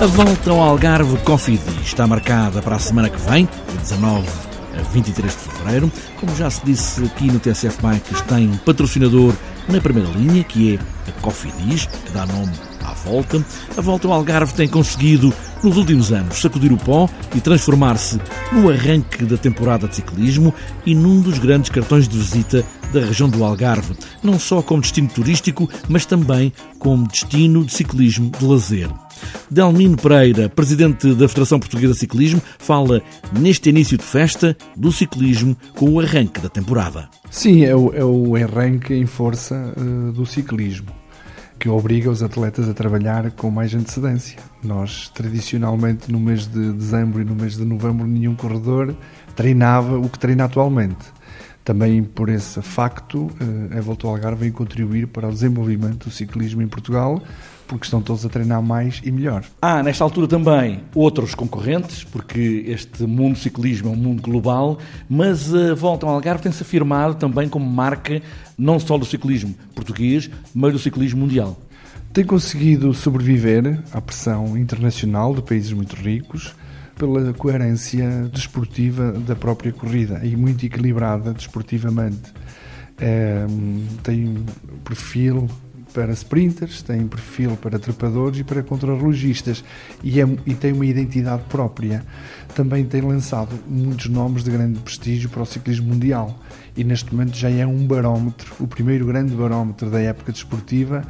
A volta ao Algarve Coffee está marcada para a semana que vem, de 19 a 23 de fevereiro. Como já se disse aqui no TSF Bikes, tem patrocinador na primeira linha, que é a Coffee Diz, que dá nome à volta. A volta ao Algarve tem conseguido, nos últimos anos, sacudir o pó e transformar-se no arranque da temporada de ciclismo e num dos grandes cartões de visita da região do Algarve, não só como destino turístico, mas também como destino de ciclismo de lazer. Delmino Pereira, presidente da Federação Portuguesa de Ciclismo, fala neste início de festa do ciclismo com o arranque da temporada. Sim, é o, é o arranque em força uh, do ciclismo que obriga os atletas a trabalhar com mais antecedência. Nós, tradicionalmente, no mês de dezembro e no mês de novembro, nenhum corredor treinava o que treina atualmente. Também por esse facto, eh, a Volta ao Algarve vem contribuir para o desenvolvimento do ciclismo em Portugal, porque estão todos a treinar mais e melhor. Há, nesta altura também, outros concorrentes, porque este mundo ciclismo é um mundo global, mas a Volta ao Algarve tem-se afirmado também como marca não só do ciclismo português, mas do ciclismo mundial. Tem conseguido sobreviver à pressão internacional de países muito ricos, pela coerência desportiva da própria corrida e muito equilibrada desportivamente. É, tem perfil para sprinters, tem perfil para trepadores e para contrarrelogistas e, é, e tem uma identidade própria. Também tem lançado muitos nomes de grande prestígio para o ciclismo mundial e neste momento já é um barómetro, o primeiro grande barómetro da época desportiva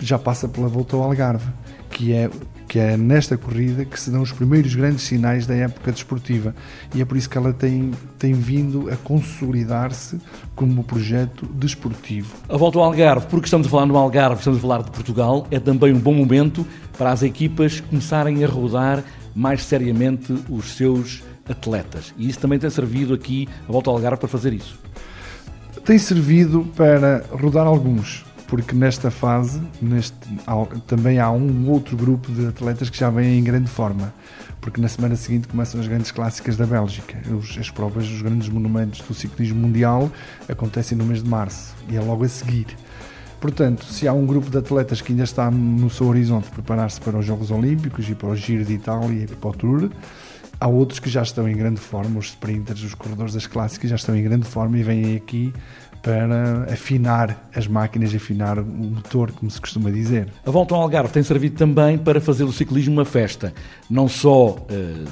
já passa pela volta ao Algarve, que é que é nesta corrida que se dão os primeiros grandes sinais da época desportiva e é por isso que ela tem, tem vindo a consolidar-se como projeto desportivo. A volta ao Algarve, porque estamos a falar no Algarve, estamos a falar de Portugal, é também um bom momento para as equipas começarem a rodar mais seriamente os seus atletas. E isso também tem servido aqui, a volta ao Algarve, para fazer isso. Tem servido para rodar alguns, porque nesta fase neste, também há um outro grupo de atletas que já vêm em grande forma, porque na semana seguinte começam as grandes clássicas da Bélgica. Os, as provas dos grandes monumentos do ciclismo mundial acontecem no mês de março e é logo a seguir. Portanto, se há um grupo de atletas que ainda está no seu horizonte preparar-se para os Jogos Olímpicos e para o Giro de Itália e para o Tour, há outros que já estão em grande forma, os sprinters, os corredores das clássicas já estão em grande forma e vêm aqui para afinar as máquinas, afinar o motor, como se costuma dizer. A volta ao Algarve tem servido também para fazer do ciclismo uma festa, não só uh,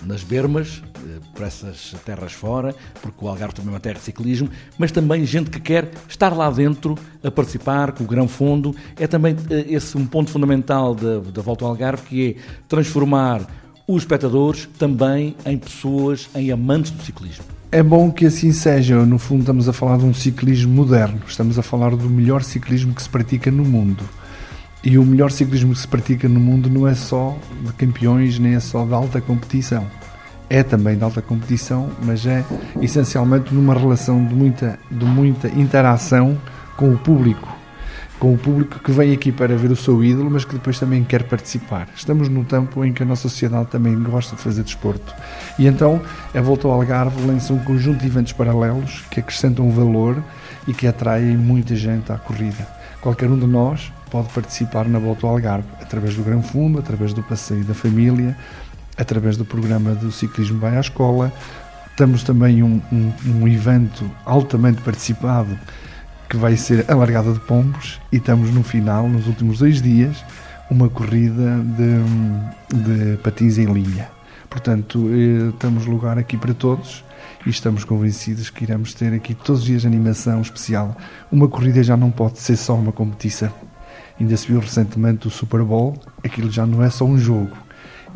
nas bermas, uh, por essas terras fora, porque o Algarve também é uma terra de ciclismo, mas também gente que quer estar lá dentro a participar com o grão fundo. É também uh, esse um ponto fundamental da, da volta ao Algarve, que é transformar os espectadores também em pessoas, em amantes do ciclismo. É bom que assim seja. No fundo, estamos a falar de um ciclismo moderno. Estamos a falar do melhor ciclismo que se pratica no mundo. E o melhor ciclismo que se pratica no mundo não é só de campeões, nem é só de alta competição. É também de alta competição, mas é essencialmente numa relação de muita, de muita interação com o público com o público que vem aqui para ver o seu ídolo, mas que depois também quer participar. Estamos num tempo em que a nossa sociedade também gosta de fazer desporto. E então a Volta ao Algarve lança um conjunto de eventos paralelos que acrescentam valor e que atraem muita gente à corrida. Qualquer um de nós pode participar na Volta ao Algarve, através do Gran Fundo, através do passeio da família, através do programa do Ciclismo Vai à Escola. Temos também um, um, um evento altamente participado que vai ser a largada de pombos e estamos no final, nos últimos dois dias, uma corrida de, de patins em linha. Portanto, estamos eh, lugar aqui para todos e estamos convencidos que iremos ter aqui todos os dias animação especial. Uma corrida já não pode ser só uma competição. Ainda se viu recentemente o Super Bowl, aquilo já não é só um jogo.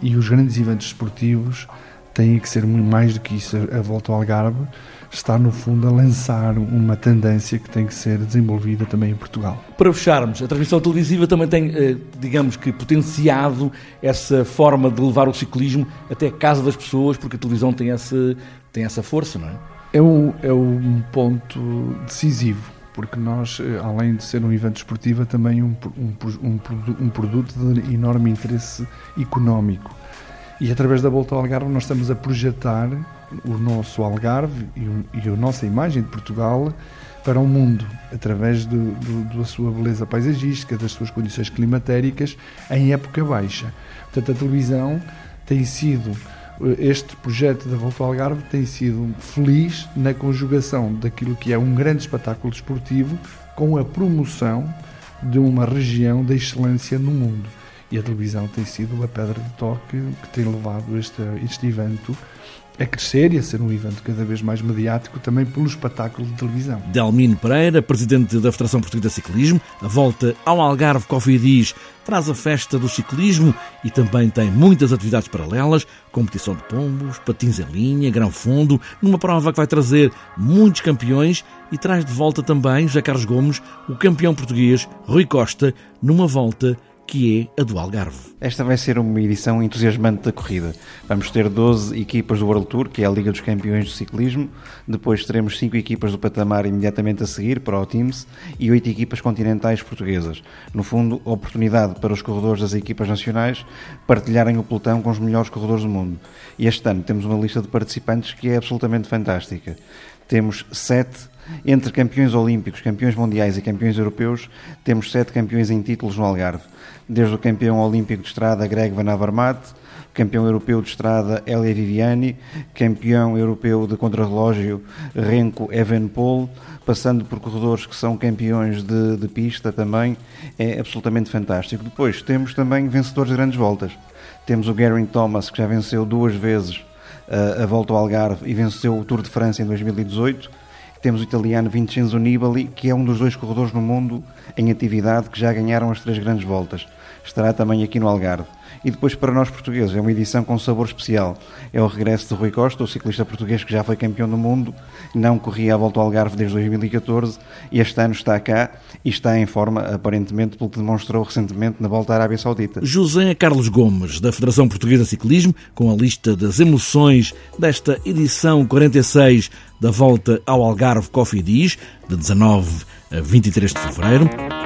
E os grandes eventos esportivos têm que ser mais do que isso. A volta ao Algarve está, no fundo, a lançar uma tendência que tem que ser desenvolvida também em Portugal. Para fecharmos, a transmissão televisiva também tem, eh, digamos que, potenciado essa forma de levar o ciclismo até a casa das pessoas, porque a televisão tem essa, tem essa força, não é? É um, é um ponto decisivo, porque nós, eh, além de ser um evento esportivo, é também um, um, um, um produto de enorme interesse económico. E através da Volta ao Algarve nós estamos a projetar o nosso Algarve e, o, e a nossa imagem de Portugal para o mundo, através do, do, da sua beleza paisagística, das suas condições climatéricas, em época baixa. Portanto, a televisão tem sido, este projeto da Volta ao Algarve tem sido feliz na conjugação daquilo que é um grande espetáculo desportivo com a promoção de uma região da excelência no mundo. E a televisão tem sido a pedra de toque que tem levado este, este evento a crescer e a ser um evento cada vez mais mediático também pelo espetáculo de televisão. Delmino Pereira, presidente da Federação Portuguesa de Ciclismo, a volta ao Algarve Coffee Diz traz a festa do ciclismo e também tem muitas atividades paralelas, competição de pombos, patins em linha, grão fundo, numa prova que vai trazer muitos campeões e traz de volta também José Carlos Gomes, o campeão português Rui Costa, numa volta que é a do Algarve. Esta vai ser uma edição entusiasmante da corrida. Vamos ter 12 equipas do World Tour, que é a Liga dos Campeões de Ciclismo. Depois teremos 5 equipas do patamar imediatamente a seguir, para o Teams, e 8 equipas continentais portuguesas. No fundo, oportunidade para os corredores das equipas nacionais partilharem o pelotão com os melhores corredores do mundo. E este ano temos uma lista de participantes que é absolutamente fantástica. Temos 7 entre campeões olímpicos, campeões mundiais e campeões europeus, temos sete campeões em títulos no Algarve. Desde o campeão olímpico de estrada Greg Van Avermaet, campeão europeu de estrada Elia Viviani, campeão europeu de contrarrelógio Renko Evenpol, passando por corredores que são campeões de, de pista também, é absolutamente fantástico. Depois temos também vencedores de grandes voltas. Temos o Gary Thomas, que já venceu duas vezes uh, a volta ao Algarve e venceu o Tour de França em 2018 temos o italiano Vincenzo Nibali, que é um dos dois corredores no mundo em atividade que já ganharam as três grandes voltas. Estará também aqui no Algarve. E depois, para nós portugueses, é uma edição com sabor especial. É o regresso de Rui Costa, o ciclista português que já foi campeão do mundo, não corria a volta ao Algarve desde 2014 e este ano está cá e está em forma, aparentemente, pelo que demonstrou recentemente na volta à Arábia Saudita. José Carlos Gomes, da Federação Portuguesa de Ciclismo, com a lista das emoções desta edição 46 da volta ao Algarve Coffee Diz, de 19 a 23 de fevereiro.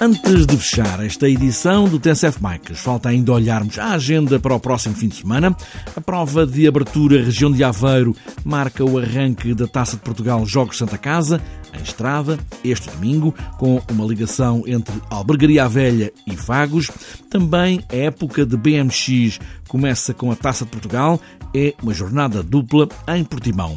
Antes de fechar esta edição do TSF Bikes, falta ainda olharmos a agenda para o próximo fim de semana. A prova de abertura região de Aveiro marca o arranque da Taça de Portugal Jogos Santa Casa, em estrada, este domingo, com uma ligação entre Albergaria Velha e Fagos. Também a época de BMX começa com a Taça de Portugal, é uma jornada dupla em Portimão.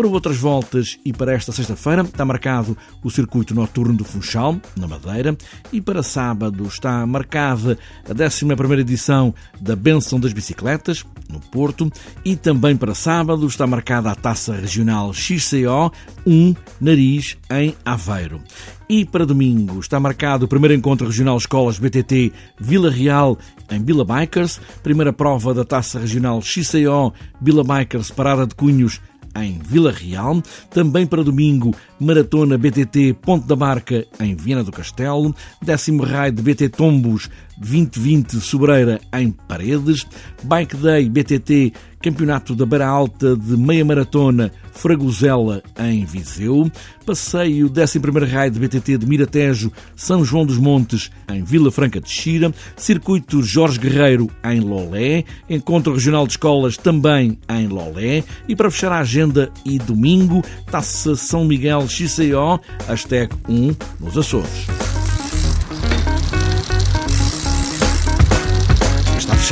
Para outras voltas e para esta sexta-feira está marcado o circuito noturno do Funchal, na Madeira, e para sábado está marcada a 11 edição da Benção das Bicicletas, no Porto, e também para sábado está marcada a Taça Regional XCO 1 Nariz em Aveiro. E para domingo está marcado o primeiro encontro regional Escolas BTT Vila Real em Vila Bikers, primeira prova da Taça Regional XCO Vila Bikers Parada de Cunhos em Vila Real. Também para domingo, Maratona BTT Ponte da Barca em Viana do Castelo. Décimo raio de BT Tombos 2020 Sobreira em Paredes. Bike Day BTT Campeonato da Beira Alta de Meia Maratona Fragozela em Viseu. Passeio 11 raio de BTT de Miratejo São João dos Montes em Vila Franca de Xira. Circuito Jorge Guerreiro em Lolé. Encontro Regional de Escolas também em Lolé. E para fechar a agenda e domingo, Taça São Miguel XCO, hashtag 1 nos Açores.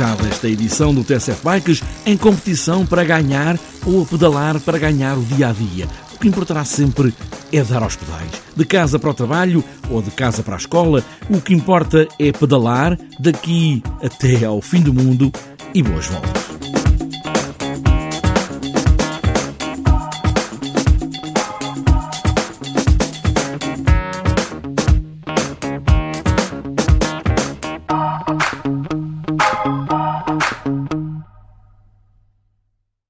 Esta edição do TSF Bikes em competição para ganhar ou a pedalar para ganhar o dia a dia. O que importará sempre é dar aos pedais. De casa para o trabalho ou de casa para a escola, o que importa é pedalar daqui até ao fim do mundo e boas voltas.